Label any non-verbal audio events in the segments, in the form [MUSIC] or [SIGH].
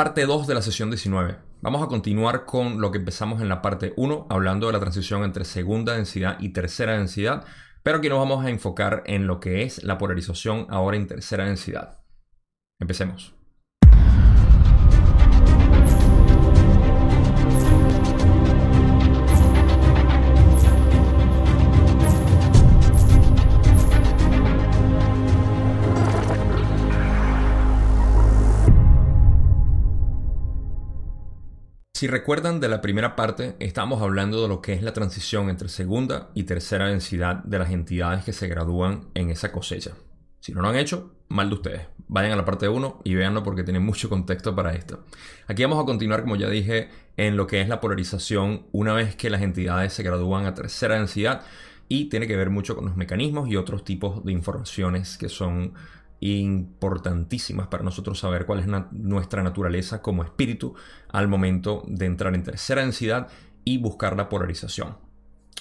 Parte 2 de la sesión 19. Vamos a continuar con lo que empezamos en la parte 1, hablando de la transición entre segunda densidad y tercera densidad, pero aquí nos vamos a enfocar en lo que es la polarización ahora en tercera densidad. Empecemos. Si recuerdan de la primera parte, estamos hablando de lo que es la transición entre segunda y tercera densidad de las entidades que se gradúan en esa cosecha. Si no lo han hecho, mal de ustedes. Vayan a la parte 1 y véanlo porque tiene mucho contexto para esto. Aquí vamos a continuar, como ya dije, en lo que es la polarización una vez que las entidades se gradúan a tercera densidad y tiene que ver mucho con los mecanismos y otros tipos de informaciones que son importantísimas para nosotros saber cuál es nuestra naturaleza como espíritu al momento de entrar en tercera densidad y buscar la polarización.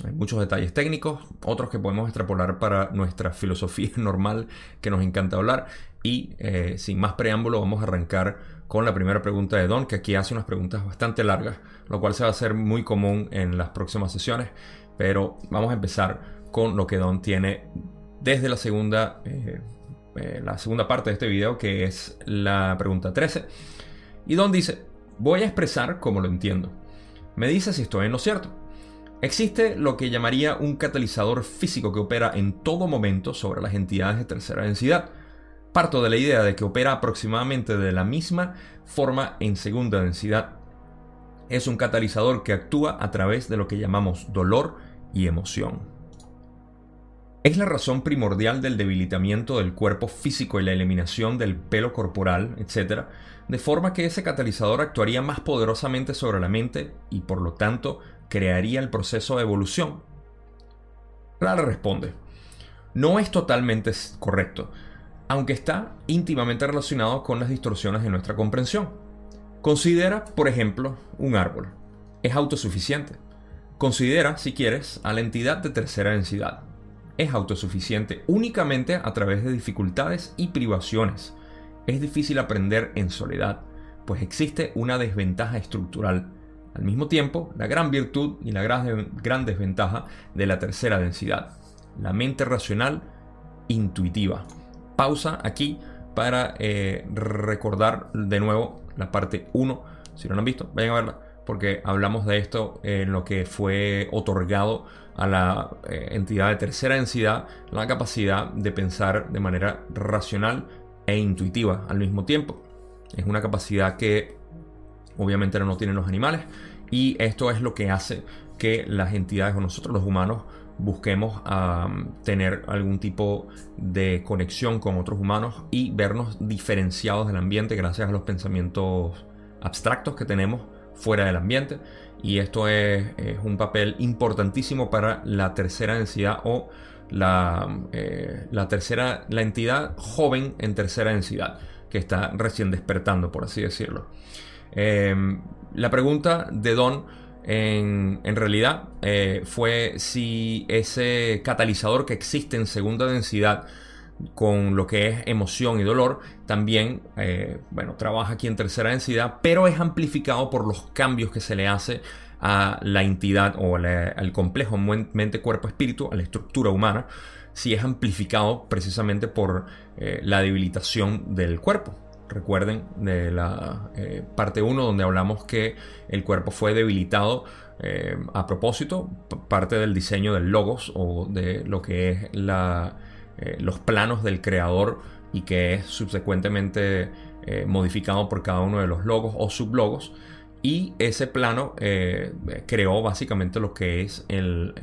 Hay muchos detalles técnicos, otros que podemos extrapolar para nuestra filosofía [LAUGHS] normal que nos encanta hablar. Y eh, sin más preámbulo, vamos a arrancar con la primera pregunta de Don, que aquí hace unas preguntas bastante largas, lo cual se va a hacer muy común en las próximas sesiones. Pero vamos a empezar con lo que Don tiene desde la segunda eh, eh, la segunda parte de este video, que es la pregunta 13. Y Don dice, voy a expresar como lo entiendo. Me dice si estoy en lo cierto. Existe lo que llamaría un catalizador físico que opera en todo momento sobre las entidades de tercera densidad. Parto de la idea de que opera aproximadamente de la misma forma en segunda densidad. Es un catalizador que actúa a través de lo que llamamos dolor y emoción. Es la razón primordial del debilitamiento del cuerpo físico y la eliminación del pelo corporal, etc., de forma que ese catalizador actuaría más poderosamente sobre la mente y por lo tanto crearía el proceso de evolución. Clara responde, no es totalmente correcto, aunque está íntimamente relacionado con las distorsiones de nuestra comprensión. Considera, por ejemplo, un árbol. Es autosuficiente. Considera, si quieres, a la entidad de tercera densidad es autosuficiente únicamente a través de dificultades y privaciones. Es difícil aprender en soledad, pues existe una desventaja estructural. Al mismo tiempo, la gran virtud y la gran, desventaja de la tercera densidad, la mente racional intuitiva. Pausa aquí para eh, recordar de nuevo la parte 1. Si no lo han visto, vayan a verla porque hablamos de esto en lo que fue otorgado a la eh, entidad de tercera densidad, la capacidad de pensar de manera racional e intuitiva al mismo tiempo. Es una capacidad que obviamente no tienen los animales y esto es lo que hace que las entidades o nosotros los humanos busquemos tener algún tipo de conexión con otros humanos y vernos diferenciados del ambiente gracias a los pensamientos abstractos que tenemos fuera del ambiente. Y esto es, un papel importantísimo para la tercera densidad o la, eh, la, tercera, la entidad joven en tercera densidad, que está recién despertando, por así decirlo. Em, la pregunta de Don en, en realidad eh, fue si ese catalizador que existe en segunda densidad con lo que es emoción y dolor, también eh, bueno, trabaja aquí en tercera densidad, pero es amplificado por los cambios que se le hace a la entidad o al complejo mente-cuerpo-espíritu, a la estructura humana, si es amplificado precisamente por eh, la debilitación del cuerpo. Recuerden de la eh, parte 1 donde hablamos que el cuerpo fue debilitado a propósito, parte del diseño del logos o de lo que es la, eh, los planos del creador y que es subsecuentemente eh, modificado por cada uno de los logos o sublogos. Y ese plano eh, creó básicamente lo que es el,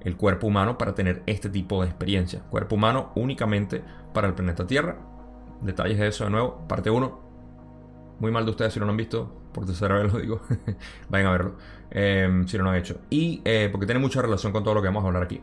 el, cuerpo humano para tener este tipo de experiencia. Cuerpo humano únicamente para el planeta Tierra. Detalles de eso de nuevo. Parte 1. Muy mal de ustedes si no lo han visto. Por tercera vez lo digo. [LAUGHS] Vayan a verlo. si no lo han hecho. Y porque tiene mucha relación con todo lo que vamos a hablar aquí.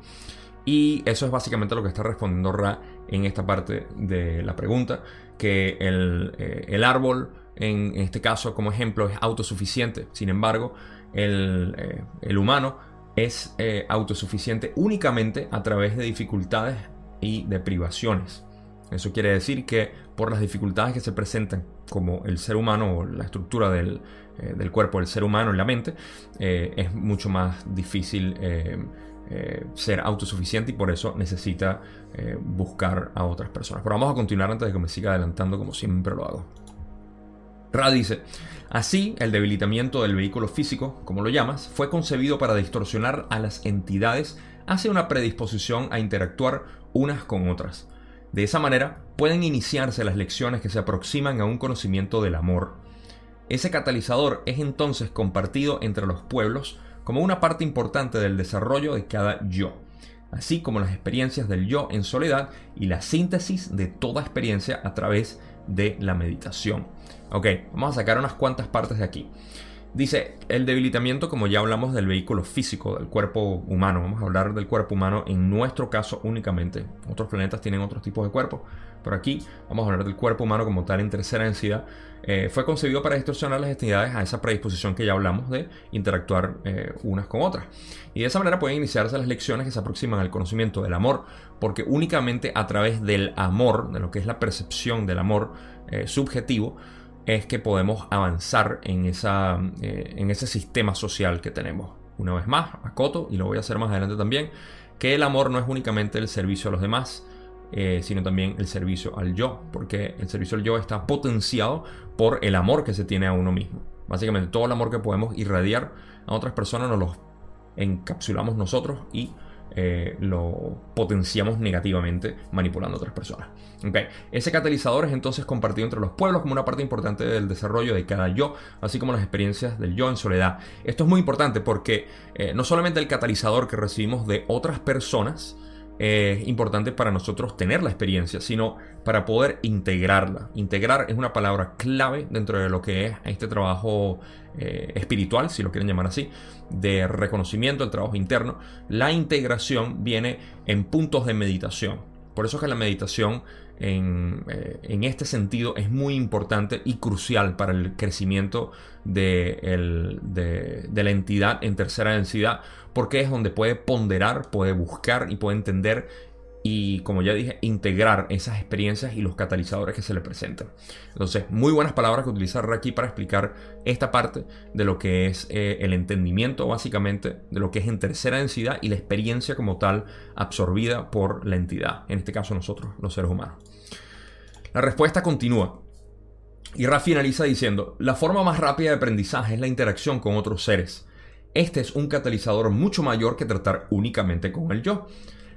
Y eso es básicamente lo que está respondiendo Ra en esta parte de la pregunta, que el, eh, árbol, en, este caso como ejemplo, es autosuficiente. Sin embargo, el, eh, humano es eh, autosuficiente únicamente a través de dificultades y de privaciones. Eso quiere decir que por las dificultades que se presentan como el ser humano o la estructura del, eh, cuerpo del ser humano en la mente, es mucho más difícil eh, ser autosuficiente y por eso necesita buscar a otras personas. Pero vamos a continuar antes de que me siga adelantando como siempre lo hago. Ra dice, así el debilitamiento del vehículo físico, como lo llamas, fue concebido para distorsionar a las entidades hacia una predisposición a interactuar unas con otras. De esa manera pueden iniciarse las lecciones que se aproximan a un conocimiento del amor. Ese catalizador es entonces compartido entre los pueblos como una parte importante del desarrollo de cada yo, así como las experiencias del yo en soledad y la síntesis de toda experiencia a través de la meditación. Ok, vamos a sacar unas cuantas partes de aquí. Dice, el debilitamiento, como ya hablamos del vehículo físico, del cuerpo humano, vamos a hablar del cuerpo humano en nuestro caso únicamente. Otros planetas tienen otros tipos de cuerpos, pero aquí vamos a hablar del cuerpo humano como tal en tercera densidad. Eh, fue concebido para distorsionar las entidades a esa predisposición que ya hablamos de interactuar eh, unas con otras. Y de esa manera pueden iniciarse las lecciones que se aproximan al conocimiento del amor, porque únicamente a través del amor, de lo que es la percepción del amor eh, subjetivo, es que podemos avanzar en, esa, eh, en ese sistema social que tenemos. Una vez más, acoto, y lo voy a hacer más adelante también, que el amor no es únicamente el servicio a los demás, eh, sino también el servicio al yo, porque el servicio al yo está potenciado por el amor que se tiene a uno mismo. Básicamente todo el amor que podemos irradiar a otras personas nos lo encapsulamos nosotros y eh, lo potenciamos negativamente manipulando a otras personas. Ese catalizador es entonces compartido entre los pueblos como una parte importante del desarrollo de cada yo, así como las experiencias del yo en soledad. Esto es muy importante porque eh, no solamente el catalizador que recibimos de otras personas, es importante para nosotros tener la experiencia, sino para poder integrarla. Integrar es una palabra clave dentro de lo que es este trabajo eh, espiritual, si lo quieren llamar así, de reconocimiento, el trabajo interno. La integración viene en puntos de meditación. Por eso es que la meditación en, eh, este sentido es muy importante y crucial para el crecimiento de, la entidad en tercera densidad, porque es donde puede ponderar, puede buscar y puede entender y, como ya dije, integrar esas experiencias y los catalizadores que se le presentan. Entonces, muy buenas palabras que utilizar aquí para explicar esta parte de lo que es eh, el entendimiento, básicamente, de lo que es en tercera densidad y la experiencia como tal absorbida por la entidad, en este caso nosotros, los seres humanos. La respuesta continúa. Y Ra finaliza diciendo, la forma más rápida de aprendizaje es la interacción con otros seres. Este es un catalizador mucho mayor que tratar únicamente con el yo.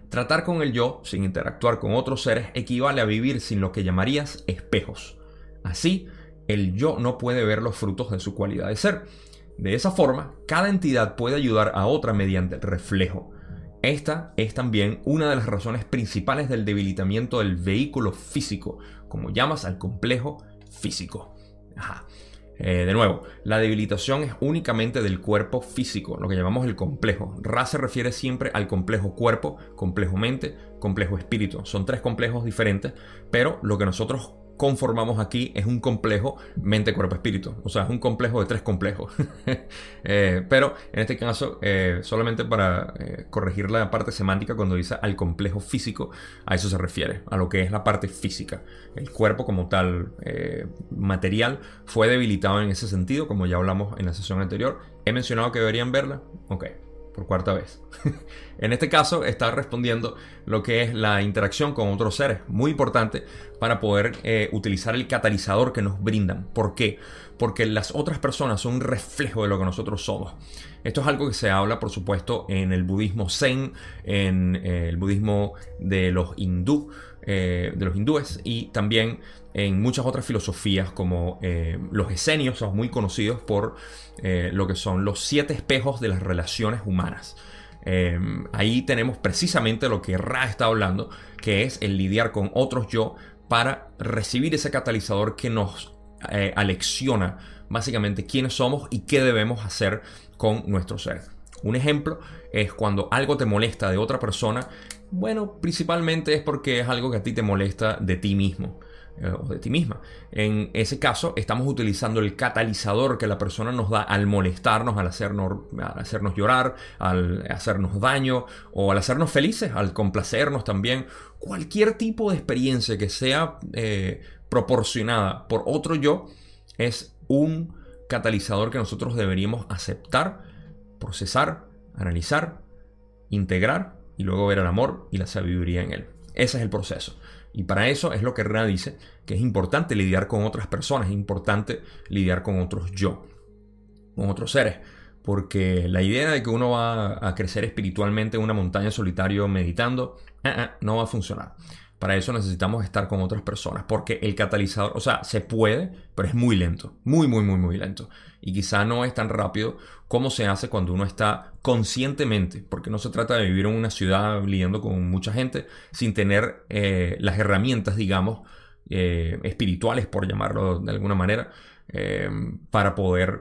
Tratar con el yo sin interactuar con otros seres equivale a vivir sin lo que llamarías espejos. Así, el yo no puede ver los frutos de su cualidad de ser. De esa forma, cada entidad puede ayudar a otra mediante el reflejo. Esta es también una de las razones principales del debilitamiento del vehículo físico, como llamas al complejo físico. Ajá. Eh, de nuevo, la debilitación es únicamente del cuerpo físico, lo que llamamos el complejo. Ra se refiere siempre al complejo cuerpo, complejo mente, complejo espíritu. Son tres complejos diferentes, pero lo que nosotros conformamos aquí es un complejo mente, cuerpo, espíritu. O sea, es un complejo de tres complejos. [LAUGHS] Eh, pero en este caso, eh, solamente para eh, corregir la parte semántica, cuando dice al complejo físico, a eso se refiere, a lo que es la parte física. El cuerpo como tal material fue debilitado en ese sentido, como ya hablamos en la sesión anterior. He mencionado que deberían verla. Ok por cuarta vez. [LAUGHS] en este caso está respondiendo lo que es la interacción con otros seres, muy importante para poder eh, utilizar el catalizador que nos brindan. ¿Por qué? Porque las otras personas son reflejo de lo que nosotros somos. Esto es algo que se habla, por supuesto, en el budismo zen, en eh, el budismo de los hindú, eh, de los hindúes y también en muchas otras filosofías como eh, los esenios, son muy conocidos por eh, lo que son los siete espejos de las relaciones humanas. ahí tenemos precisamente lo que Ra está hablando, que es el lidiar con otros yo para recibir ese catalizador que nos alecciona básicamente quiénes somos y qué debemos hacer con nuestro ser. Un ejemplo es cuando algo te molesta de otra persona, bueno, principalmente es porque es algo que a ti te molesta de ti mismo. eh, o de ti misma. En ese caso, estamos utilizando el catalizador que la persona nos da al molestarnos, al hacernos, al hacernos llorar, al hacernos daño o al hacernos felices, al complacernos también. Cualquier tipo de experiencia que sea eh, proporcionada por otro yo es un catalizador que nosotros deberíamos aceptar, procesar, analizar, integrar y luego ver el amor y la sabiduría en él. Ese es el proceso. Y para eso es lo que Rena dice, que es importante lidiar con otras personas, es importante lidiar con otros yo, con otros seres. Porque la idea de que uno va a crecer espiritualmente en una montaña solitario meditando, eh, eh, no va a funcionar. Para eso necesitamos estar con otras personas, porque el catalizador, o sea, se puede, pero es muy lento, muy, muy, muy, muy lento. Y quizá no es tan rápido como se hace cuando uno está conscientemente, porque no se trata de vivir en una ciudad lidiando con mucha gente sin tener eh, las herramientas, digamos, eh, espirituales, por llamarlo de alguna manera, eh, para poder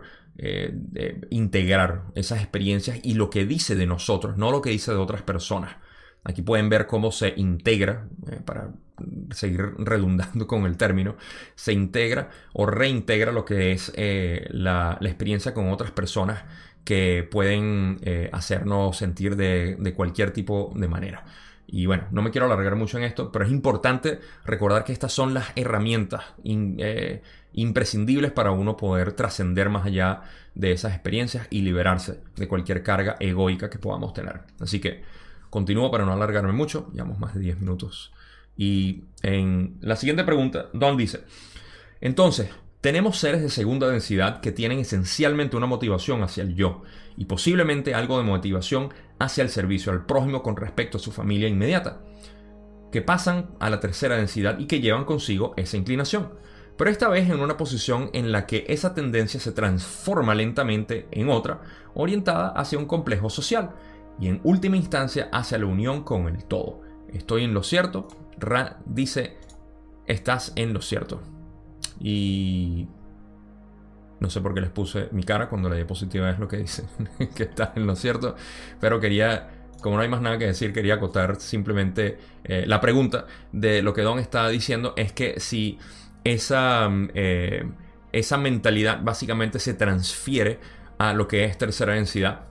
integrar esas experiencias y lo que dice de nosotros, no lo que dice de otras personas. Aquí pueden ver cómo se integra, eh, para seguir redundando con el término, se integra o reintegra lo que es eh, la, experiencia con otras personas que pueden eh, hacernos sentir de, cualquier tipo de manera. Y bueno, no me quiero alargar mucho en esto, pero es importante recordar que estas son las herramientas imprescindibles para uno poder trascender más allá de esas experiencias y liberarse de cualquier carga egoica que podamos tener. Así que Continúo para no alargarme mucho, llevamos más de 10 minutos. Y en la siguiente pregunta, Don dice, entonces, tenemos seres de segunda densidad que tienen esencialmente una motivación hacia el yo y posiblemente algo de motivación hacia el servicio al prójimo con respecto a su familia inmediata, que pasan a la tercera densidad y que llevan consigo esa inclinación, pero esta vez en una posición en la que esa tendencia se transforma lentamente en otra, orientada hacia un complejo social, y en última instancia hacia la unión con el todo. Estoy en lo cierto. Ra dice, estás en lo cierto. Y no sé por qué les puse mi cara cuando la diapositiva es lo que dice, [LAUGHS] que estás en lo cierto. Pero quería, como no hay más nada que decir, quería acotar simplemente eh, la pregunta de lo que Don está diciendo es que si esa, eh, esa mentalidad básicamente se transfiere a lo que es tercera densidad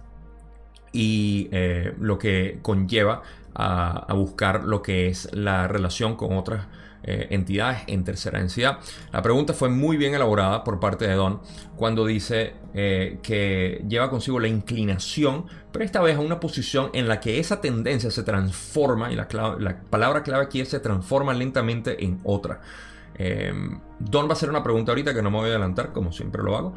y eh, lo que conlleva a, buscar lo que es la relación con otras eh, entidades en tercera densidad. La pregunta fue muy bien elaborada por parte de Don cuando dice eh, que lleva consigo la inclinación, pero esta vez a una posición en la que esa tendencia se transforma, y la, la palabra clave aquí es se transforma lentamente en otra. Don va a hacer una pregunta ahorita que no me voy a adelantar, como siempre lo hago,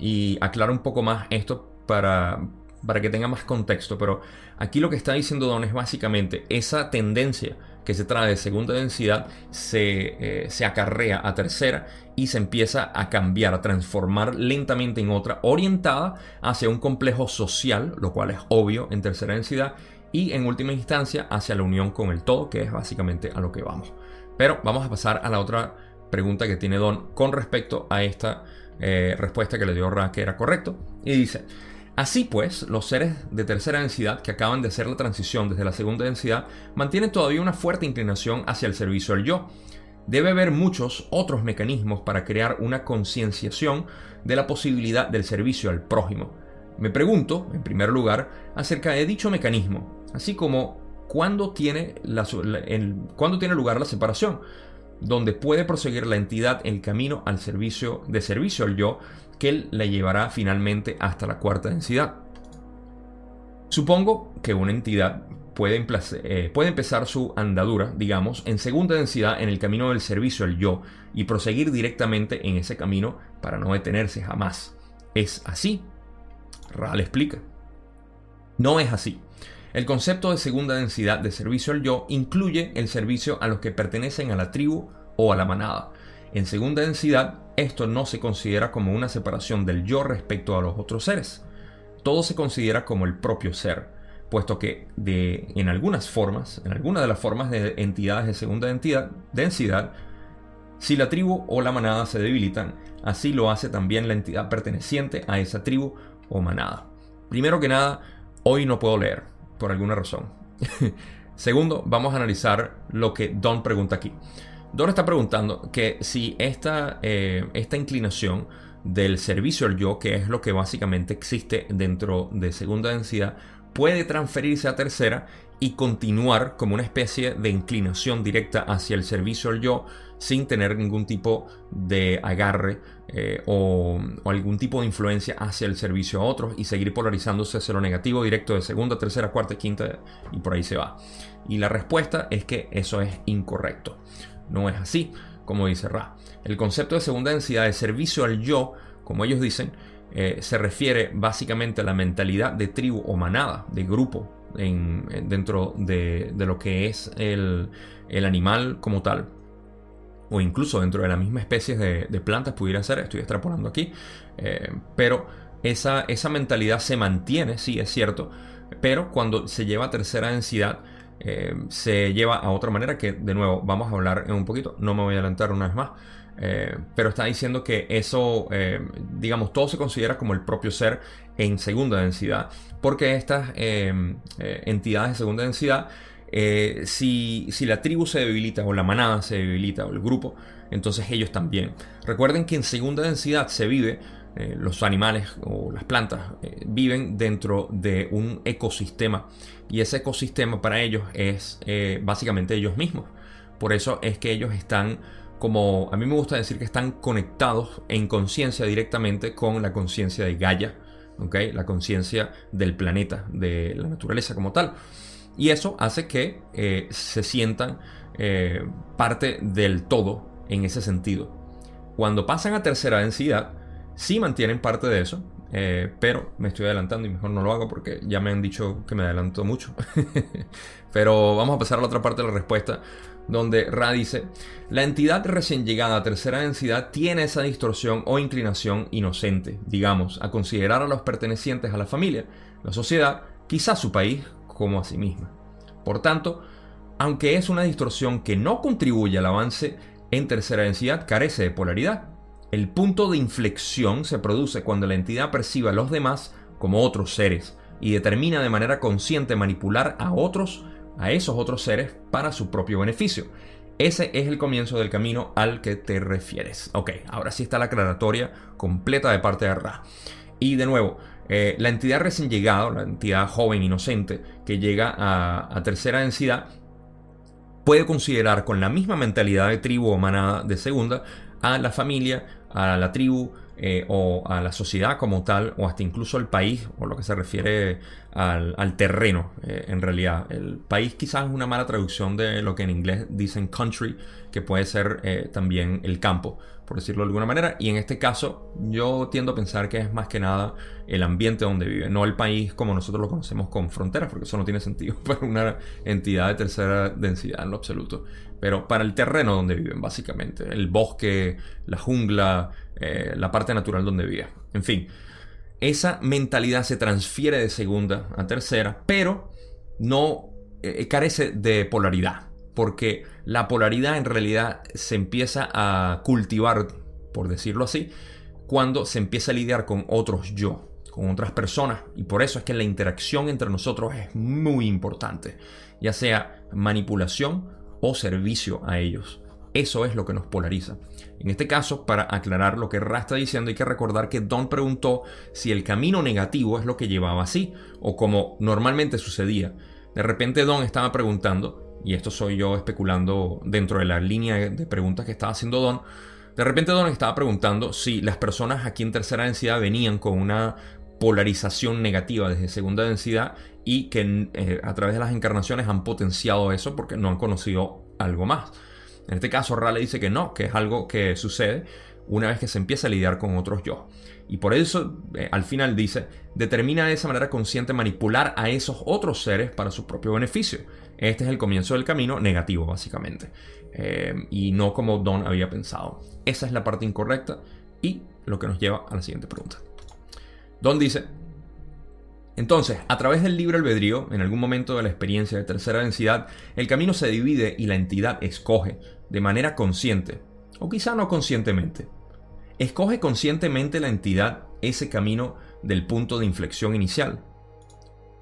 y aclara un poco más esto para, para que tenga más contexto, pero aquí lo que está diciendo Don es básicamente esa tendencia que se trae de segunda densidad se, eh, se, acarrea a tercera y se empieza a cambiar, a transformar lentamente en otra, orientada hacia un complejo social, lo cual es obvio en tercera densidad, y en última instancia hacia la unión con el todo, que es básicamente a lo que vamos. Pero vamos a pasar a la otra pregunta que tiene Don con respecto a esta eh, respuesta que le dio Ra, que era correcto, y dice, Así pues, los seres de tercera densidad que acaban de hacer la transición desde la segunda densidad mantienen todavía una fuerte inclinación hacia el servicio al yo. Debe haber muchos otros mecanismos para crear una concienciación de la posibilidad del servicio al prójimo. Me pregunto, en primer lugar, acerca de dicho mecanismo, así como cuándo tiene, tiene lugar la separación, donde puede proseguir la entidad el camino al servicio de servicio al yo que la llevará finalmente hasta la cuarta densidad. Supongo que una entidad puede, eh, puede, empezar su andadura, digamos, en segunda densidad en el camino del servicio al yo y proseguir directamente en ese camino para no detenerse jamás. ¿Es así? Ral explica. No es así. El concepto de segunda densidad de servicio al yo incluye el servicio a los que pertenecen a la tribu o a la manada, en segunda densidad, esto no se considera como una separación del yo respecto a los otros seres. Todo se considera como el propio ser, puesto que en algunas formas, en alguna de las formas de entidades de segunda densidad, si la tribu o la manada se debilitan, así lo hace también la entidad perteneciente a esa tribu o manada. Primero que nada, hoy no puedo leer, por alguna razón. [LAUGHS] Segundo, vamos a analizar lo que Don pregunta aquí. Don está preguntando que si esta, eh, esta inclinación del servicio al yo, que es lo que básicamente existe dentro de segunda densidad, puede transferirse a tercera y continuar como una especie de inclinación directa hacia el servicio al yo sin tener ningún tipo de agarre eh, o, algún tipo de influencia hacia el servicio a otros y seguir polarizándose hacia lo negativo directo de segunda, tercera, cuarta, quinta y por ahí se va. Y la respuesta es que eso es incorrecto. No es así, como dice Ra. El concepto de segunda densidad de servicio al yo, como ellos dicen, eh, se refiere básicamente a la mentalidad de tribu o manada, de grupo, dentro de, lo que es el, animal como tal, o incluso dentro de la misma especie de, plantas pudiera ser, estoy extrapolando aquí, eh, pero esa, esa mentalidad se mantiene, sí es cierto, pero cuando se lleva a tercera densidad, eh, se lleva a otra manera que de nuevo vamos a hablar en un poquito, no me voy a adelantar una vez más, eh, pero está diciendo que eso, digamos, todo se considera como el propio ser en segunda densidad, porque estas entidades de segunda densidad eh, si, la tribu se debilita o la manada se debilita o el grupo, entonces ellos también. Recuerden que en segunda densidad se vive, eh, los animales o las plantas eh, viven dentro de un ecosistema y ese ecosistema para ellos es básicamente ellos mismos. Por eso es que ellos están como, a mí me gusta decir que están conectados en conciencia directamente con la conciencia de Gaia, la conciencia del planeta, de la naturaleza como tal. Y eso hace que eh, se sientan eh, parte del todo en ese sentido. Cuando pasan a tercera densidad, sí mantienen parte de eso, eh, pero me estoy adelantando y mejor no lo hago porque ya me han dicho que me adelanto mucho. [LAUGHS] pero vamos a pasar a la otra parte de la respuesta, donde Ra dice, la entidad recién llegada a tercera densidad tiene esa distorsión o inclinación inocente, digamos, a considerar a los pertenecientes a la familia, la sociedad, quizás su país como a sí misma. Por tanto, aunque es una distorsión que no contribuye al avance en tercera densidad, carece de polaridad. El punto de inflexión se produce cuando la entidad percibe a los demás como otros seres y determina de manera consciente manipular a otros, a esos otros seres, para su propio beneficio. Ese es el comienzo del camino al que te refieres. Ok, ahora sí está la aclaratoria completa de parte de Ra. Y de nuevo, eh, la entidad recién llegada, la entidad joven, inocente, que llega a, tercera densidad, puede considerar con la misma mentalidad de tribu o manada de segunda a la familia, a la tribu eh, o a la sociedad como tal, o hasta incluso al país, o lo que se refiere al, terreno, eh, en realidad. El país quizás es una mala traducción de lo que en inglés dicen country, que puede ser también el campo por decirlo de alguna manera. Y en este caso, yo tiendo a pensar que es más que nada el ambiente donde vive, no el país como nosotros lo conocemos con fronteras, porque eso no tiene sentido [LAUGHS] para una entidad de tercera densidad en lo absoluto. Pero para el terreno donde viven, básicamente, el bosque, la jungla, eh, la parte natural donde vive. En fin, esa mentalidad se transfiere de segunda a tercera, pero no eh, carece de polaridad porque la polaridad en realidad se empieza a cultivar, por decirlo así, cuando se empieza a lidiar con otros yo, con otras personas. Y por eso es que la interacción entre nosotros es muy importante, ya sea manipulación o servicio a ellos. Eso es lo que nos polariza. En este caso, para aclarar lo que Ra está diciendo, hay que recordar que Don preguntó si el camino negativo es lo que llevaba así, o como normalmente sucedía. De repente Don estaba preguntando, y esto soy yo especulando dentro de la línea de preguntas que estaba haciendo Don, de repente Don estaba preguntando si las personas aquí en tercera densidad venían con una polarización negativa desde segunda densidad y que eh, a través de las encarnaciones han potenciado eso porque no han conocido algo más. En este caso, Rale dice que no, que es algo que sucede una vez que se empieza a lidiar con otros yo. Y por eso, eh, al final dice, determina de esa manera consciente manipular a esos otros seres para su propio beneficio. Este es el comienzo del camino negativo, básicamente. Eh, y no como Don había pensado. Esa es la parte incorrecta y lo que nos lleva a la siguiente pregunta. Don dice, entonces, a través del libre albedrío, en algún momento de la experiencia de tercera densidad, el camino se divide y la entidad escoge, de manera consciente, o quizá no conscientemente. Escoge conscientemente la entidad ese camino del punto de inflexión inicial.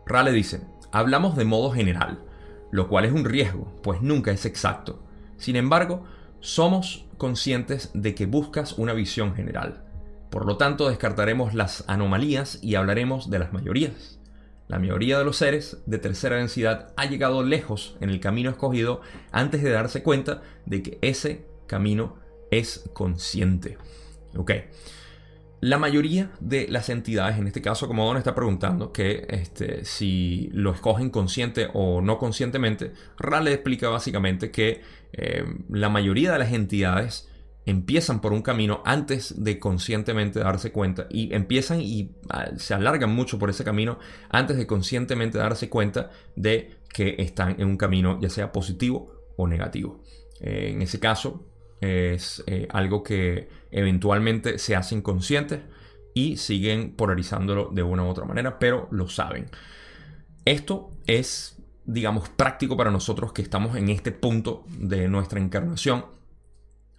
Rale dice, hablamos de modo general, lo cual es un riesgo, pues nunca es exacto. Sin embargo, Somos conscientes de que buscas una visión general. Por lo tanto, descartaremos las anomalías y hablaremos de las mayorías. La mayoría de los seres de tercera densidad ha llegado lejos en el camino escogido antes de darse cuenta de que ese camino es consciente. Ok. La mayoría de las entidades, en este caso, como Don está preguntando, que este, si lo escogen consciente o no conscientemente, Ra explica básicamente que eh, la mayoría de las entidades empiezan por un camino antes de conscientemente darse cuenta y empiezan y ah, se alargan mucho por ese camino antes de conscientemente darse cuenta de que están en un camino ya sea positivo o negativo. Eh, en ese caso es eh, algo que eventualmente se hacen conscientes y siguen polarizándolo de una u otra manera, pero lo saben. Esto es, digamos, práctico para nosotros que estamos en este punto de nuestra encarnación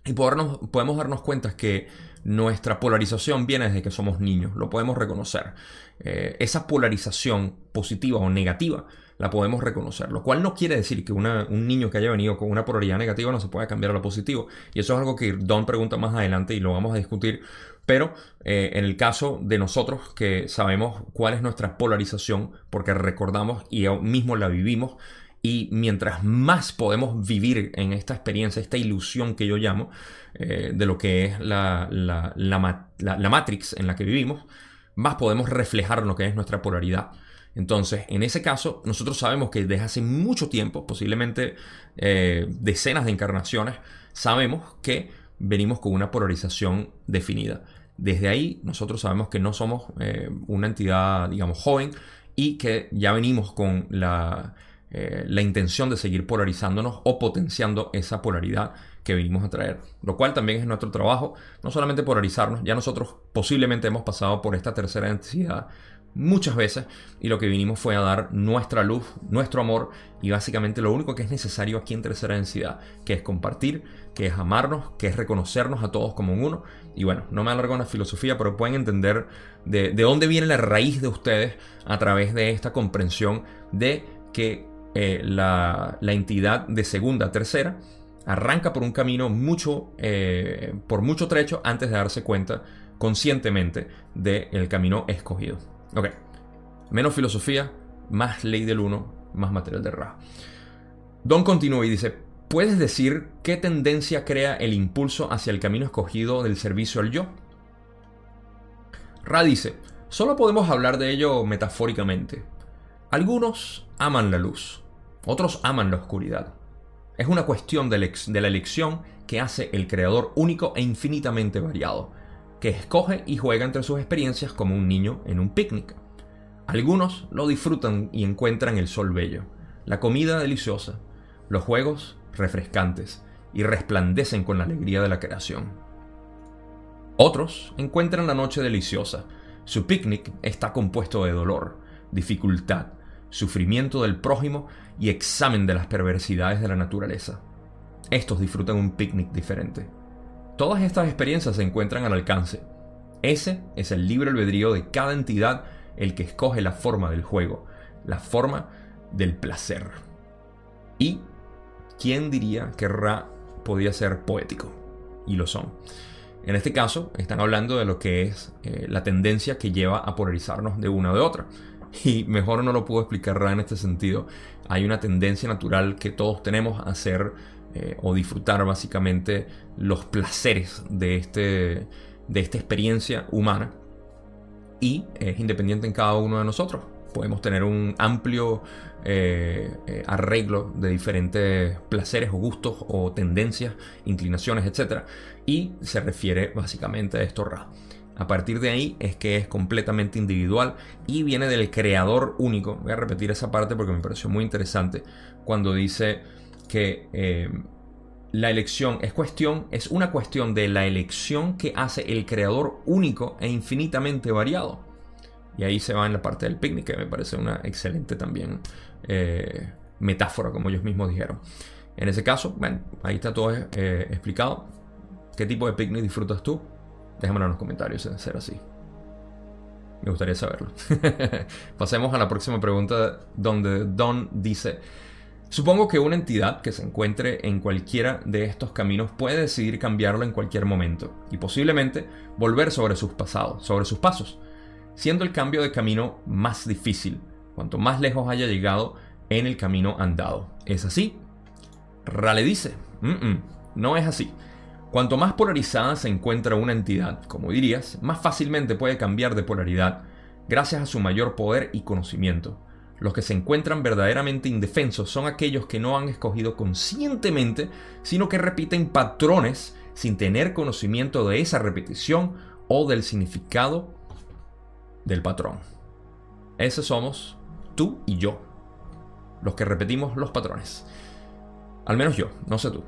y podemos darnos cuenta que nuestra polarización viene desde que somos niños, lo podemos reconocer. Eh, esa polarización positiva o negativa la podemos reconocer, lo cual no quiere decir que un niño que haya venido con una polaridad negativa no se pueda cambiar a lo positivo. Y eso es algo que Don pregunta más adelante y lo vamos a discutir. Pero eh, en el caso de nosotros que sabemos cuál es nuestra polarización, porque recordamos y mismo la vivimos, y mientras más podemos vivir en esta experiencia, esta ilusión que yo llamo, eh, de lo que es la, la, Matrix en la que vivimos, más podemos reflejar lo que es nuestra polaridad. Entonces, en ese caso, nosotros sabemos que desde hace mucho tiempo, posiblemente eh, decenas de encarnaciones, sabemos que venimos con una polarización definida. Desde ahí, nosotros sabemos que no somos eh, una entidad, digamos, joven y que ya venimos con la eh, la intención de seguir polarizándonos o potenciando esa polaridad que venimos a traer. Lo cual también es nuestro trabajo, no solamente polarizarnos, ya nosotros posiblemente hemos pasado por esta tercera densidad muchas veces y lo que vinimos fue a dar nuestra luz, nuestro amor y básicamente lo único que es necesario aquí en tercera densidad, que es compartir, que es amarnos, que es reconocernos a todos como uno. Y bueno, no me alargo en la filosofía, pero pueden entender de, de dónde viene la raíz de ustedes a través de esta comprensión de que eh, la, entidad de segunda tercera arranca por un camino mucho, eh, por mucho trecho antes de darse cuenta conscientemente del camino escogido. Ok, menos filosofía, más ley del uno, más material de Ra. Don continúa y dice, ¿puedes decir qué tendencia crea el impulso hacia el camino escogido del servicio al yo? Ra dice, solo podemos hablar de ello metafóricamente. Algunos aman la luz, otros aman la oscuridad. Es una cuestión de, la elección que hace el creador único e infinitamente variado, que escoge y juega entre sus experiencias como un niño en un picnic. Algunos lo disfrutan y encuentran el sol bello, la comida deliciosa, los juegos refrescantes y resplandecen con la alegría de la creación. Otros encuentran la noche deliciosa. Su picnic está compuesto de dolor, dificultad, sufrimiento del prójimo y examen de las perversidades de la naturaleza. Estos disfrutan un picnic diferente. Todas estas experiencias se encuentran al alcance. Ese es el libre albedrío de cada entidad el que escoge la forma del juego, la forma del placer. ¿Y quién diría que Ra podía ser poético? Y lo son. En este caso, están hablando de lo que es eh, la tendencia que lleva a polarizarnos de una o de otra. Y mejor no lo puedo explicar en este sentido. Hay una tendencia natural que todos tenemos a hacer eh, o disfrutar básicamente los placeres de, este, de esta experiencia humana. Y es independiente en cada uno de nosotros. Podemos tener un amplio eh, eh, arreglo de diferentes placeres o gustos o tendencias, inclinaciones, etc. Y se refiere básicamente a esto Ra. A partir de ahí es que es completamente individual y viene del creador único. Voy a repetir esa parte porque me pareció muy interesante cuando dice que eh, la elección es cuestión, es una cuestión de la elección que hace el creador único e infinitamente variado. Y ahí se va en la parte del picnic, que me parece una excelente también eh, metáfora, como ellos mismos dijeron. En ese caso, bueno, ahí está todo eh, explicado. ¿Qué tipo de picnic disfrutas tú? Déjamelo en los comentarios de ser así. Me gustaría saberlo. [LAUGHS] Pasemos a la próxima pregunta donde Don dice, Supongo que una entidad que se encuentre en cualquiera de estos caminos puede decidir cambiarlo en cualquier momento y posiblemente volver sobre sus pasados, sobre sus pasos, siendo el cambio de camino más difícil, cuanto más lejos haya llegado en el camino andado. ¿Es así? Rale dice, no es así. Cuanto más polarizada se encuentra una entidad, como dirías, más fácilmente puede cambiar de polaridad gracias a su mayor poder y conocimiento. Los que se encuentran verdaderamente indefensos son aquellos que no han escogido conscientemente, sino que repiten patrones sin tener conocimiento de esa repetición o del significado del patrón. Ese somos tú y yo, los que repetimos los patrones. Al menos yo, no sé tú.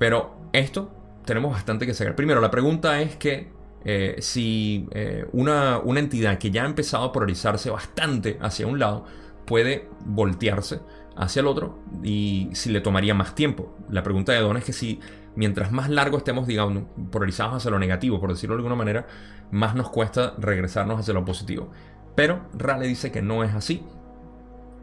Pero esto tenemos bastante que sacar. Primero, la pregunta es que eh, si eh, una, una entidad que ya ha empezado a polarizarse bastante hacia un lado, puede voltearse hacia el otro y si le tomaría más tiempo. La pregunta de Don es que si mientras más largo estemos, digamos, polarizados hacia lo negativo, por decirlo de alguna manera, más nos cuesta regresarnos hacia lo positivo. Pero Raleigh dice que no es así.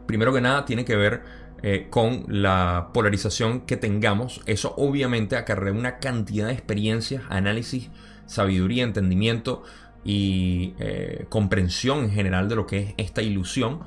Primero que nada tiene que ver eh, con la polarización que tengamos. Eso obviamente acarrea una cantidad de experiencias, análisis, sabiduría, entendimiento y eh, comprensión en general de lo que es esta ilusión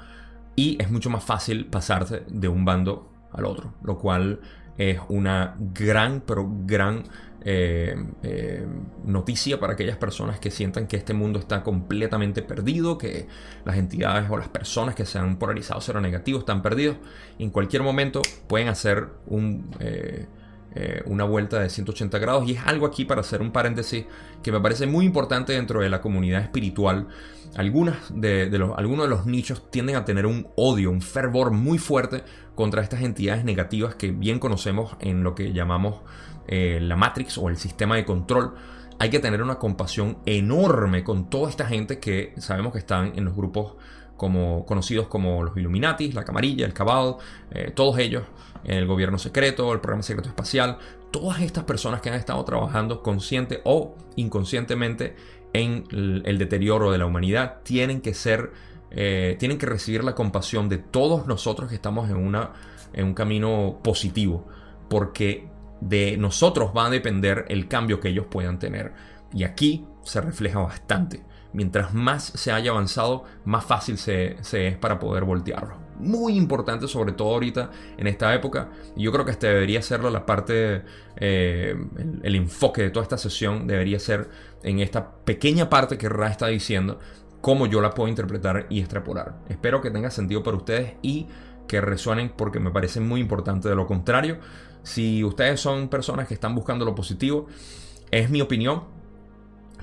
y es mucho más fácil pasarse de un bando al otro, lo cual es una gran, pero gran eh, eh, noticia para aquellas personas que sientan que este mundo está completamente perdido, que las entidades o las personas que se han polarizado cero negativo están perdidos. En cualquier momento pueden hacer un, eh, una vuelta de 180 grados y es algo aquí para hacer un paréntesis que me parece muy importante dentro de la comunidad espiritual de, los, algunos de los nichos tienden a tener un odio, un fervor muy fuerte contra estas entidades negativas que bien conocemos en lo que llamamos eh, la Matrix o el sistema de control. Hay que tener una compasión enorme con toda esta gente que sabemos que están en los grupos como, conocidos como los Illuminati, la Camarilla, el Cabal, eh, todos ellos, el gobierno secreto, el programa secreto espacial, todas estas personas que han estado trabajando consciente o inconscientemente en el, deterioro de la humanidad, tienen que ser, eh, tienen que recibir la compasión de todos nosotros que estamos en, una, en un camino positivo, porque de nosotros va a depender el cambio que ellos puedan tener. Y aquí se refleja bastante. Mientras más se haya avanzado, más fácil se, es para poder voltearlo. Muy importante, sobre todo ahorita en esta época. Y yo creo que este debería serlo la parte, eh, el, enfoque de toda esta sesión debería ser en esta pequeña parte que Ra está diciendo, cómo yo la puedo interpretar y extrapolar. Espero que tenga sentido para ustedes y que resuenen porque me parece muy importante. De lo contrario, si ustedes son personas que están buscando lo positivo, es mi opinión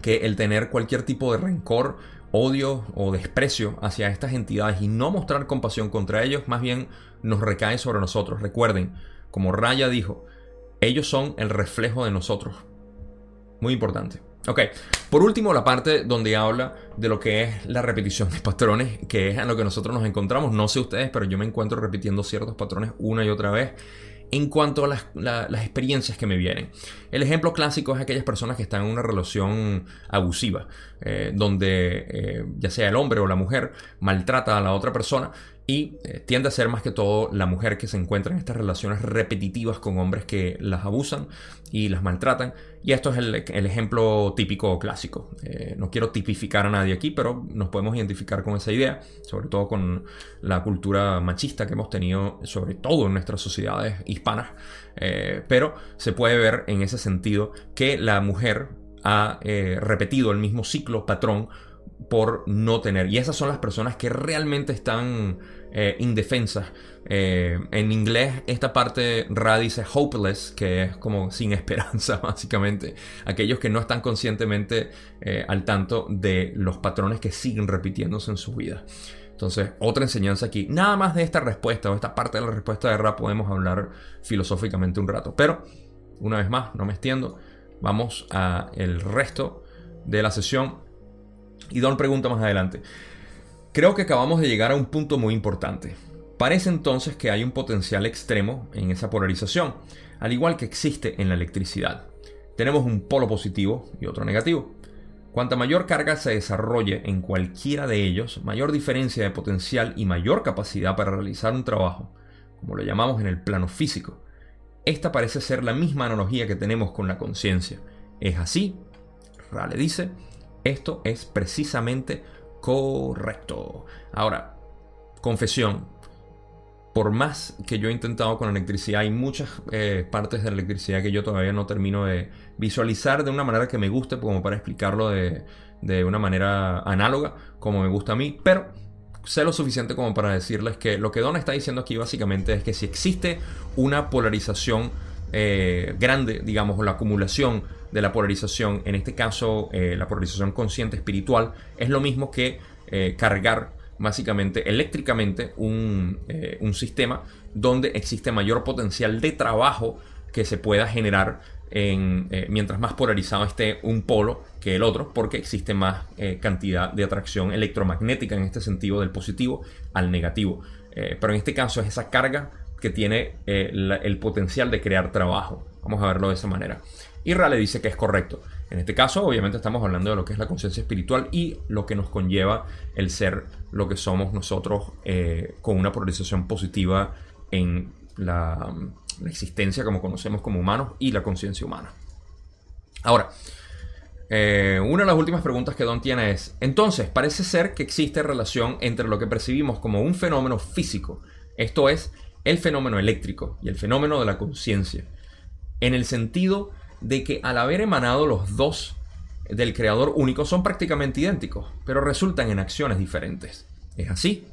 que el tener cualquier tipo de rencor, odio o desprecio hacia estas entidades y no mostrar compasión contra ellos, más bien nos recae sobre nosotros. Recuerden, como Raya dijo, ellos son el reflejo de nosotros. Muy importante. Ok, por último la parte donde habla de lo que es la repetición de patrones, que es en lo que nosotros nos encontramos. No sé ustedes, pero yo me encuentro repitiendo ciertos patrones una y otra vez en cuanto a las, experiencias que me vienen. El ejemplo clásico es aquellas personas que están en una relación abusiva, eh, donde eh, ya sea el hombre o la mujer maltrata a la otra persona y eh, tiende a ser más que todo la mujer que se encuentra en estas relaciones repetitivas con hombres que las abusan y las maltratan. Y esto es el, ejemplo típico clásico. Eh, no quiero tipificar a nadie aquí, pero nos podemos identificar con esa idea, sobre todo con la cultura machista que hemos tenido, sobre todo en nuestras sociedades hispanas. Eh, pero se puede ver en ese sentido que la mujer ha repetido el mismo ciclo, patrón, por no tener. Y esas son las personas que realmente están eh, indefensas. Eh, en inglés esta parte ra dice hopeless, que es como sin [LAUGHS] esperanza básicamente. Aquellos que no están conscientemente eh, al tanto de los patrones que siguen repitiéndose en su vida. Entonces, otra enseñanza aquí. Nada más de esta respuesta o esta parte de la respuesta de Ra podemos hablar filosóficamente un rato. Pero, una vez más, no me extiendo. Vamos a el resto de la sesión y Don pregunta más adelante. Creo que acabamos de llegar a un punto muy importante. Parece entonces que hay un potencial extremo en esa polarización, al igual que existe en la electricidad. Tenemos un polo positivo y otro negativo. Cuanta mayor carga se desarrolle en cualquiera de ellos, mayor diferencia de potencial y mayor capacidad para realizar un trabajo. como lo llamamos en el plano físico. Esta parece ser la misma analogía que tenemos con la conciencia. ¿Es así? Rale dice, esto es precisamente correcto. Ahora, confesión. Por más que yo he intentado con electricidad, hay muchas eh, partes de la electricidad que yo todavía no termino de visualizar de una manera que me guste, como para explicarlo de, de una manera análoga, como me gusta a mí, pero sé lo suficiente como para decirles que lo que Don está diciendo aquí básicamente es que si existe una polarización eh, grande, digamos, la acumulación de la polarización, en este caso eh, la polarización consciente espiritual, es lo mismo que eh, cargar básicamente eléctricamente un, un sistema donde existe mayor potencial de trabajo que se pueda generar eh, mientras más polarizado esté un polo que el otro, porque existe más eh, cantidad de atracción electromagnética en este sentido del positivo al negativo. Eh, pero en este caso es esa carga que tiene el potencial de crear trabajo. Vamos a verlo de esa manera. Y Rale dice que es correcto. En este caso, obviamente, estamos hablando de lo que es la conciencia espiritual y lo que nos conlleva el ser lo que somos nosotros con una polarización positiva en la la existencia como conocemos como humanos y la conciencia humana. Ahora, eh, una de las últimas preguntas que Don tiene es, entonces, parece ser que existe relación entre lo que percibimos como un fenómeno físico, esto es, el fenómeno eléctrico y el fenómeno de la conciencia, en el sentido de que al haber emanado los dos del creador único son prácticamente idénticos, pero resultan en acciones diferentes. ¿Es así?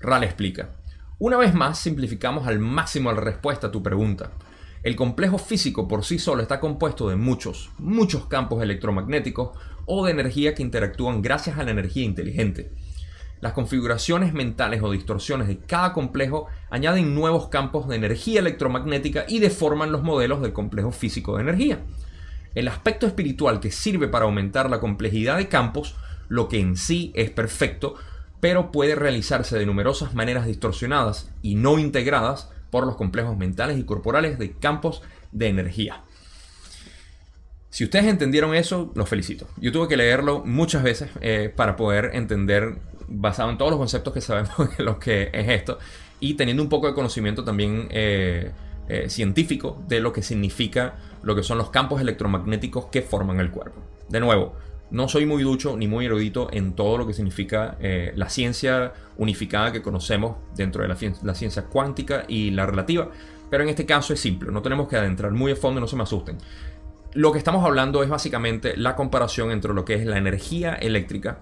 Rale explica. Una vez más, simplificamos al máximo la respuesta a tu pregunta. El complejo físico por sí solo está compuesto de muchos, muchos campos electromagnéticos o de energía que interactúan gracias a la energía inteligente. Las configuraciones mentales o distorsiones de cada complejo añaden nuevos campos de energía electromagnética y deforman los modelos del complejo físico de energía. El aspecto espiritual que sirve para aumentar la complejidad de campos, lo que en sí es perfecto, pero puede realizarse de numerosas maneras distorsionadas y no integradas por los complejos mentales y corporales de campos de energía. Si ustedes entendieron eso, los felicito. Yo tuve que leerlo muchas veces eh, para poder entender, basado en todos los conceptos que sabemos [LAUGHS] de lo que es esto, y teniendo un poco de conocimiento también eh, eh, científico de lo que significa lo que son los campos electromagnéticos que forman el cuerpo. De nuevo, no soy muy ducho ni muy erudito en todo lo que significa eh, la ciencia unificada que conocemos dentro de la, ciencia cuántica y la relativa, pero en este caso es simple, no tenemos que adentrar muy a fondo, no se me asusten. Lo que estamos hablando es básicamente la comparación entre lo que es la energía eléctrica,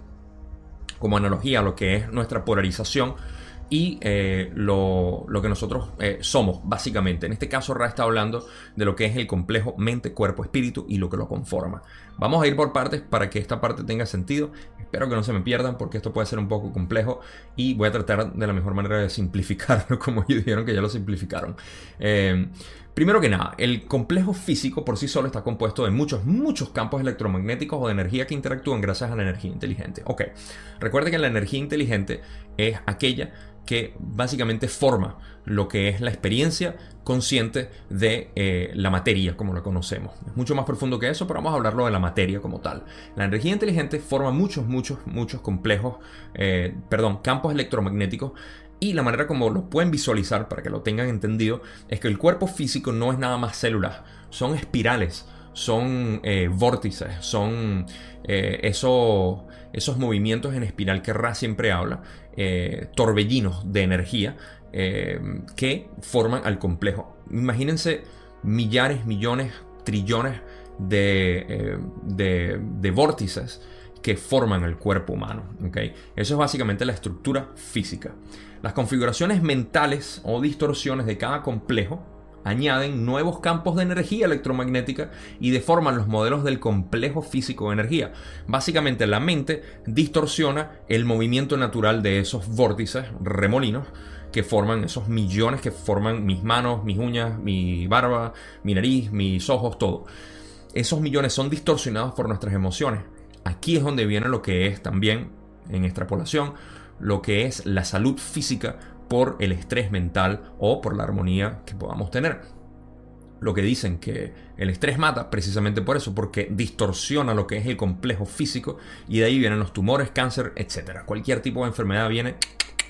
como analogía a lo que es nuestra polarización, y eh, lo, que nosotros eh, somos, básicamente. En este caso, Ra está hablando de lo que es el complejo mente, cuerpo, espíritu y lo que lo conforma. Vamos a ir por partes para que esta parte tenga sentido. Espero que no se me pierdan porque esto puede ser un poco complejo y voy a tratar de la mejor manera de simplificarlo, [LAUGHS] como ellos dijeron que ya lo simplificaron. Eh, Primero que nada, el complejo físico por sí solo está compuesto de muchos, muchos campos electromagnéticos o de energía que interactúan gracias a la energía inteligente. Ok, recuerde que la energía inteligente es aquella que básicamente forma lo que es la experiencia consciente de eh, la materia como la conocemos. Es mucho más profundo que eso, pero vamos a hablarlo de la materia como tal. La energía inteligente forma muchos, muchos, muchos complejos, eh, perdón, campos electromagnéticos y la manera como lo pueden visualizar para que lo tengan entendido es que el cuerpo físico no es nada más células, son espirales, son eh, vórtices, son esos, esos movimientos en espiral que Ra siempre habla eh, torbellinos de energía eh, que forman al complejo. Imagínense millares, millones, trillones de, eh, de, vórtices que forman el cuerpo humano. Eso es básicamente la estructura física. Las configuraciones mentales o distorsiones de cada complejo añaden nuevos campos de energía electromagnética y deforman los modelos del complejo físico de energía. Básicamente la mente distorsiona el movimiento natural de esos vórtices, remolinos, que forman esos millones que forman mis manos, mis uñas, mi barba, mi nariz, mis ojos, todo. Esos millones son distorsionados por nuestras emociones. Aquí es donde viene lo que es también, en extrapolación, lo que es la salud física por el estrés mental o por la armonía que podamos tener. Lo que dicen que el estrés mata precisamente por eso, porque distorsiona lo que es el complejo físico y de ahí vienen los tumores, cáncer, etc. Cualquier tipo de enfermedad viene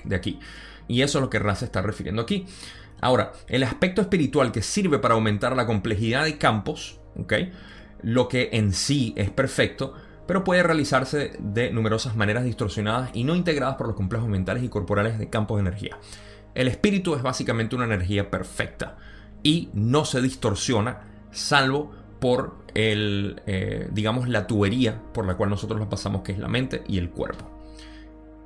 de aquí. Y eso es lo que Ra se está refiriendo aquí. Ahora, el aspecto espiritual que sirve para aumentar la complejidad de campos, ¿ok? lo que en sí es perfecto, pero puede realizarse de numerosas maneras distorsionadas y no integradas por los complejos mentales y corporales de campos de energía. El espíritu es básicamente una energía perfecta y no se distorsiona salvo por el, eh, digamos, la tubería por la cual nosotros la pasamos, que es la mente y el cuerpo.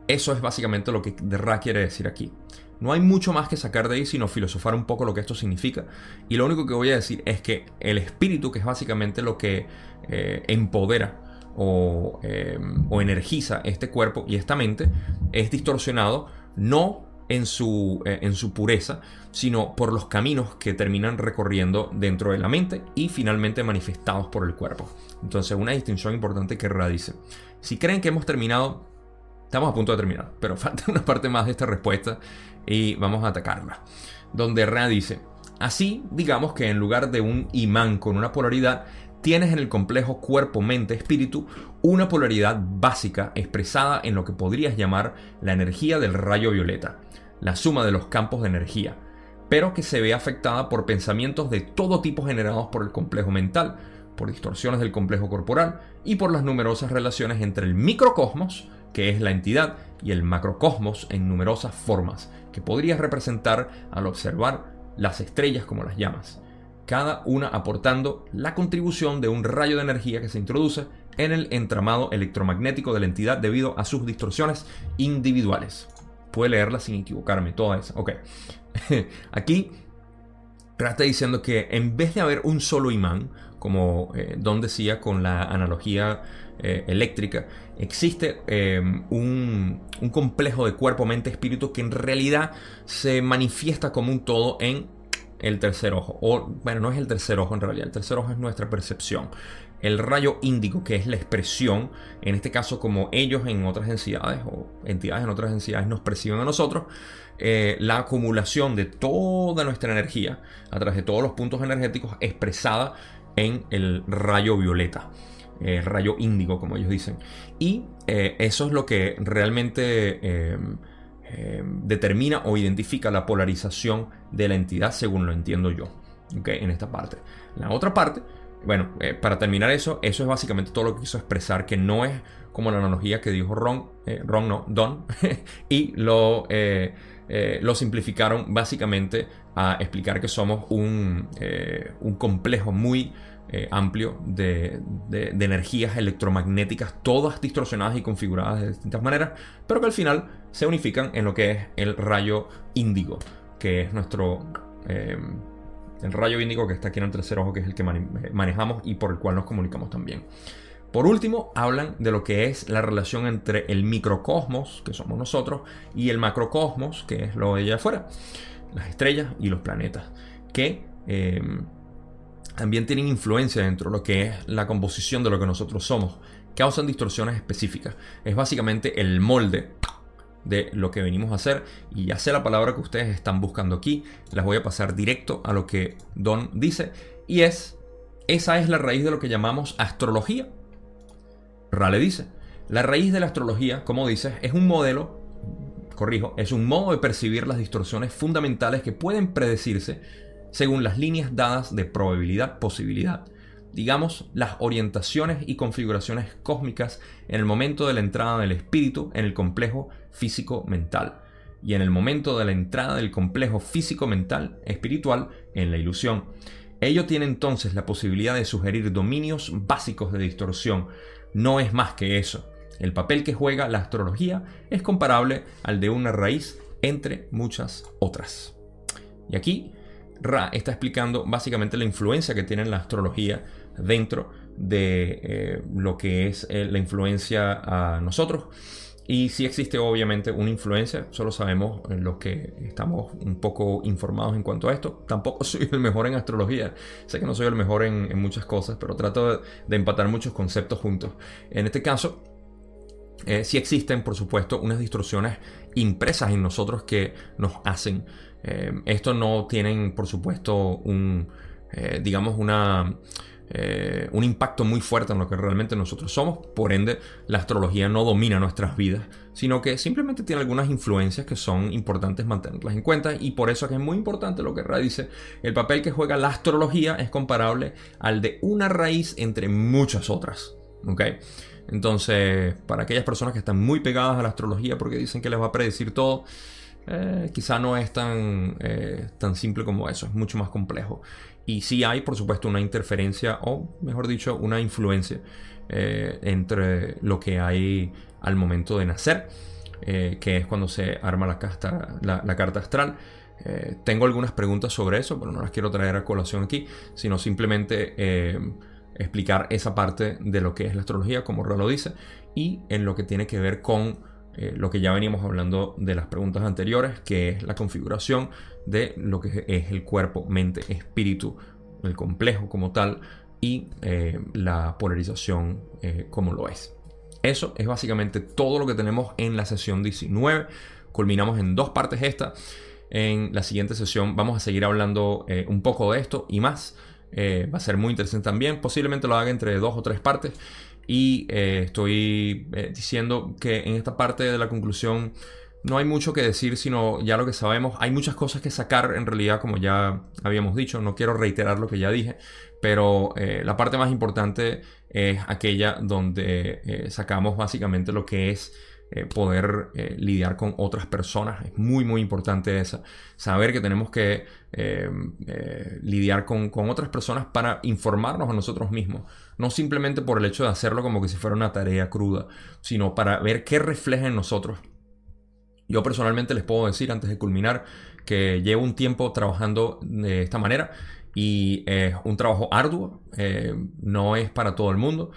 Eso es básicamente lo que Ra quiere decir aquí. No hay mucho más que sacar de ahí sino filosofar un poco lo que esto significa. Y lo único que voy a decir es que el espíritu, que es básicamente lo que eh, empodera eh, o, energiza este cuerpo y esta mente, es distorsionado no en su, eh, en su pureza, sino por los caminos que terminan recorriendo dentro de la mente y finalmente manifestados por el cuerpo. Entonces, una distinción importante que radice. Si creen que hemos terminado, estamos a punto de terminar, pero [LAUGHS] falta una parte más de esta respuesta y vamos a atacarla. Donde Ra dice, así digamos que en lugar de un imán con una polaridad, tienes en el complejo cuerpo-mente-espíritu una polaridad básica expresada en lo que podrías llamar la energía del rayo violeta, la suma de los campos de energía, pero que se ve afectada por pensamientos de todo tipo generados por el complejo mental, por distorsiones del complejo corporal y por las numerosas relaciones entre el microcosmos, que es la entidad, y el macrocosmos en numerosas formas, que podrías representar al observar las estrellas como las llamas, cada una aportando la contribución de un rayo de energía que se introduce en el entramado electromagnético de la entidad debido a sus distorsiones individuales. Puede leerla sin equivocarme, toda esa. Ok. [LAUGHS] Aquí está diciendo que en vez de haber un solo imán, como eh, Don decía con la analogía eh, eléctrica, existe eh, un, un, complejo de cuerpo, mente, espíritu que en realidad se manifiesta como un todo en el tercer ojo. O, bueno, no es el tercer ojo en realidad, el tercer ojo es nuestra percepción. El rayo índigo, que es la expresión, en este caso como ellos en otras entidades o entidades en otras entidades nos perciben a nosotros, eh, la acumulación de toda nuestra energía a través de todos los puntos energéticos expresada en el rayo violeta, el rayo índigo, como ellos dicen. Y eh, eso es lo que realmente eh, determina o identifica la polarización de la entidad, según lo entiendo yo, en esta parte. La otra parte bueno, eh, para terminar eso, eso es básicamente todo lo que quiso expresar, que no es como la analogía que dijo Ron, eh, Ron no, Don, [LAUGHS] y lo, lo simplificaron básicamente a explicar que somos un, un complejo muy amplio de, de, energías electromagnéticas, todas distorsionadas y configuradas de distintas maneras, pero que al final se unifican en lo que es el rayo índigo, que es nuestro el rayo índigo que está aquí en el tercer ojo, que es el que manejamos y por el cual nos comunicamos también. Por último, hablan de lo que es la relación entre el microcosmos, que somos nosotros, y el macrocosmos, que es lo de allá afuera, las estrellas y los planetas, que eh, también tienen influencia dentro de lo que es la composición de lo que nosotros somos, causan distorsiones específicas. Es básicamente el molde de lo que venimos a hacer y ya sé la palabra que ustedes están buscando aquí, las voy a pasar directo a lo que Don dice y es, esa es la raíz de lo que llamamos astrología. Rale dice, la raíz de la astrología, como dices, es un modelo, corrijo, es un modo de percibir las distorsiones fundamentales que pueden predecirse según las líneas dadas de probabilidad-posibilidad digamos, las orientaciones y configuraciones cósmicas en el momento de la entrada del espíritu en el complejo físico-mental y en el momento de la entrada del complejo físico-mental espiritual en la ilusión. Ello tiene entonces la posibilidad de sugerir dominios básicos de distorsión. No es más que eso. El papel que juega la astrología es comparable al de una raíz entre muchas otras. Y aquí Ra está explicando básicamente la influencia que tiene la astrología dentro de eh, lo que es eh, la influencia a nosotros. Y si existe obviamente una influencia, solo sabemos los que estamos un poco informados en cuanto a esto. Tampoco [LAUGHS] soy el mejor en astrología, sé que no soy el mejor en, muchas cosas, pero trato de, empatar muchos conceptos juntos. En este caso, eh, sí existen, por supuesto, unas distorsiones impresas en nosotros que nos hacen. Esto no tienen, por supuesto, un, digamos, una eh, un impacto muy fuerte en lo que realmente nosotros somos. Por ende, la astrología no domina nuestras vidas, sino que simplemente tiene algunas influencias que son importantes mantenerlas en cuenta. Y por eso es que es muy importante lo que Ra dice, el papel que juega la astrología es comparable al de una raíz entre muchas otras. ¿ok? Entonces, para aquellas personas que están muy pegadas a la astrología porque dicen que les va a predecir todo, eh, quizá no es tan, eh, tan simple como eso, es mucho más complejo. Y sí hay, por supuesto, una interferencia, o mejor dicho, una influencia eh, entre lo que hay al momento de nacer, que es cuando se arma la, la, carta astral. tengo algunas preguntas sobre eso, pero no las quiero traer a colación aquí, sino simplemente explicar esa parte de lo que es la astrología, como Ra lo dice, y en lo que tiene que ver con eh, lo que ya veníamos hablando de las preguntas anteriores, que es la configuración de lo que es el cuerpo, mente, espíritu, el complejo como tal, y eh, la polarización eh, como lo es. Eso es básicamente todo lo que tenemos en la sesión 19. Culminamos en dos partes esta. En la siguiente sesión vamos a seguir hablando un poco de esto y más. Va a ser muy interesante también. Posiblemente lo haga entre dos o tres partes. Y eh, estoy eh, diciendo que en esta parte de la conclusión no hay mucho que decir, sino ya lo que sabemos. Hay muchas cosas que sacar en realidad, como ya habíamos dicho. No quiero reiterar lo que ya dije, pero la parte más importante es aquella donde sacamos básicamente lo que es eh, poder eh, lidiar con otras personas. Es muy, muy importante esa. Saber que tenemos que eh, lidiar con, otras personas para informarnos a nosotros mismos. No simplemente por el hecho de hacerlo como que si fuera una tarea cruda, sino para ver qué refleja en nosotros. Yo personalmente les puedo decir antes de culminar que llevo un tiempo trabajando de esta manera y es un trabajo arduo, no es para todo el mundo,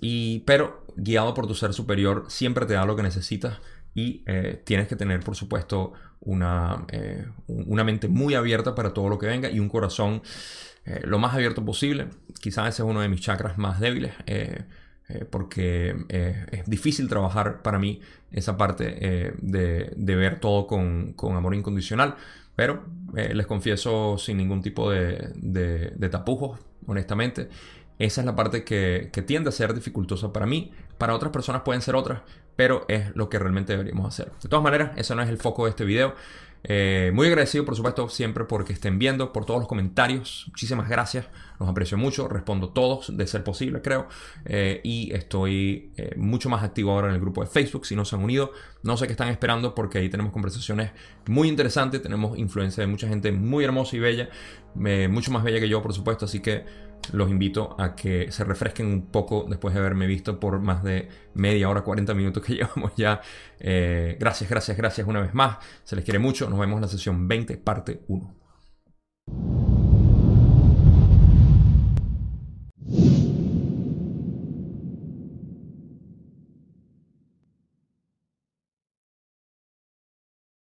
y, pero guiado por tu ser superior, siempre te da lo que necesitas y eh, tienes que tener, por supuesto, una, eh, una, mente muy abierta para todo lo que venga y un corazón eh, lo más abierto posible. Quizás ese es uno de mis chakras más débiles. porque es difícil trabajar para mí esa parte de, de, ver todo con, con, amor incondicional. Pero les confieso sin ningún tipo de, de, de tapujos, honestamente. Esa es la parte que, tiende a ser dificultosa para mí. Para otras personas pueden ser otras, pero es lo que realmente deberíamos hacer. De todas maneras, ese no es el foco de este video. Eh, muy agradecido, por supuesto, siempre porque estén viendo, por todos los comentarios. Muchísimas gracias, los aprecio mucho. Respondo todos, de ser posible, creo. Eh, y estoy eh, mucho más activo ahora en el grupo de Facebook. Si no se han unido, no sé qué están esperando porque ahí tenemos conversaciones muy interesantes. Tenemos influencia de mucha gente muy hermosa y bella, mucho más bella que yo, por supuesto. Así que los invito a que se refresquen un poco después de haberme visto por más de media hora, 40 minutos que [LAUGHS] llevamos ya. Eh, gracias, gracias, gracias una vez más. Se les quiere mucho. Nos vemos en la sesión 20, parte 1.